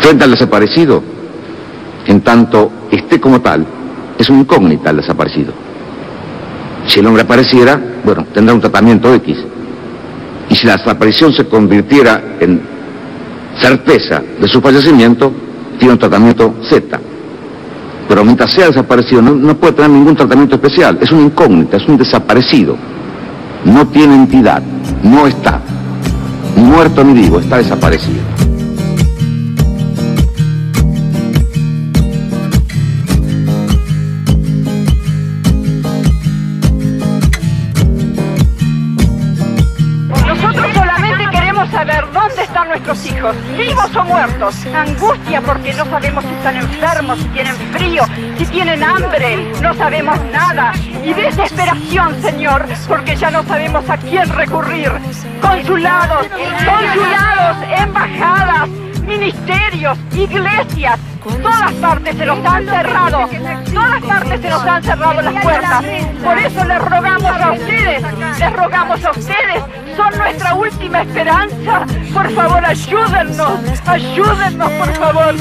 Frente al desaparecido, en tanto esté como tal, es una incógnita el desaparecido. Si el hombre apareciera, bueno, tendrá un tratamiento X. Y si la desaparición se convirtiera en certeza de su fallecimiento, tiene un tratamiento Z. Pero mientras sea desaparecido, no, no puede tener ningún tratamiento especial. Es una incógnita, es un desaparecido. No tiene entidad, no está. Muerto ni vivo, está desaparecido. Hijos, vivos o muertos. Angustia porque no sabemos si están enfermos, si tienen frío, si tienen hambre, no sabemos nada. Y desesperación, Señor, porque ya no sabemos a quién recurrir. Consulados, consulados, embajadas, ministerios, iglesias, todas partes se nos han cerrado, todas partes se nos han cerrado las puertas. Por eso les rogamos a ustedes, les rogamos a ustedes, son nuestra última esperanza. Por favor, ayúdennos, ayúdennos, por favor.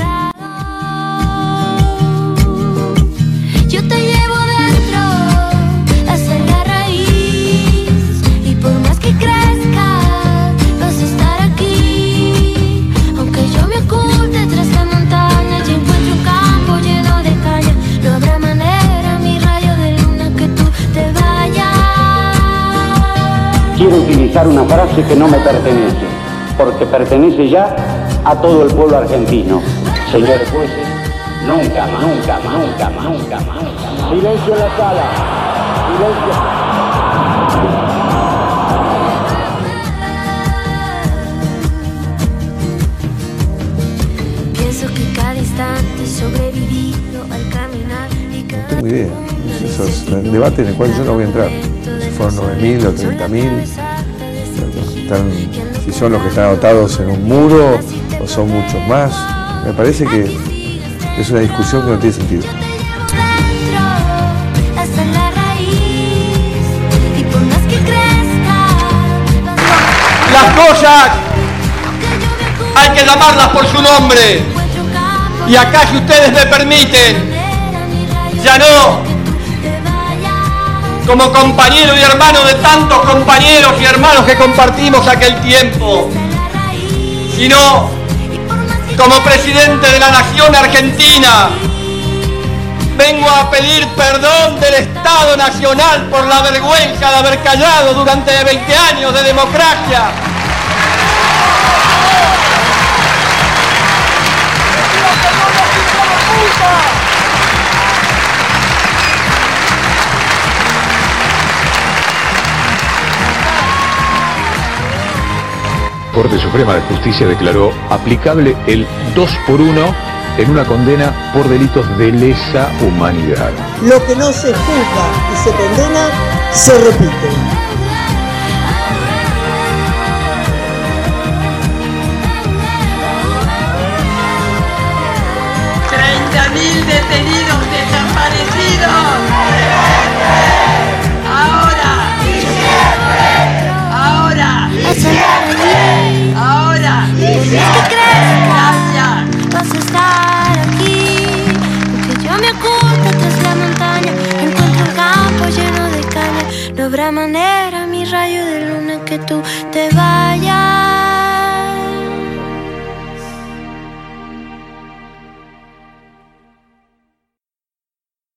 Quiero utilizar una frase que no me pertenece, porque pertenece ya a todo el pueblo argentino. Señores jueces, nunca más, nunca más, nunca más, nunca más, nunca más. Silencio en la sala. Silencio. Pienso que cada instante he sobrevivido al caminar y cada tengo idea. Eso es un debate en el cual yo no voy a entrar. Fueron 9.000 o 30.000, están- si son los que están anotados en un muro o son muchos más. Me parece que es una discusión que no tiene sentido. Las cosas hay que llamarlas por su nombre. Y acá, si ustedes me permiten, ya no. Como compañero y hermano de tantos compañeros y hermanos que compartimos aquel tiempo, sino como presidente de la nación argentina, vengo a pedir perdón del Estado Nacional por la vergüenza de haber callado durante 20 años de democracia. Corte Suprema de Justicia declaró aplicable el 2 por 1 en una condena por delitos de lesa humanidad. Lo que no se juzga y se condena se repite. mil detenidos desaparecidos. Habrá manera, mi rayo de luna, que tú te vayas.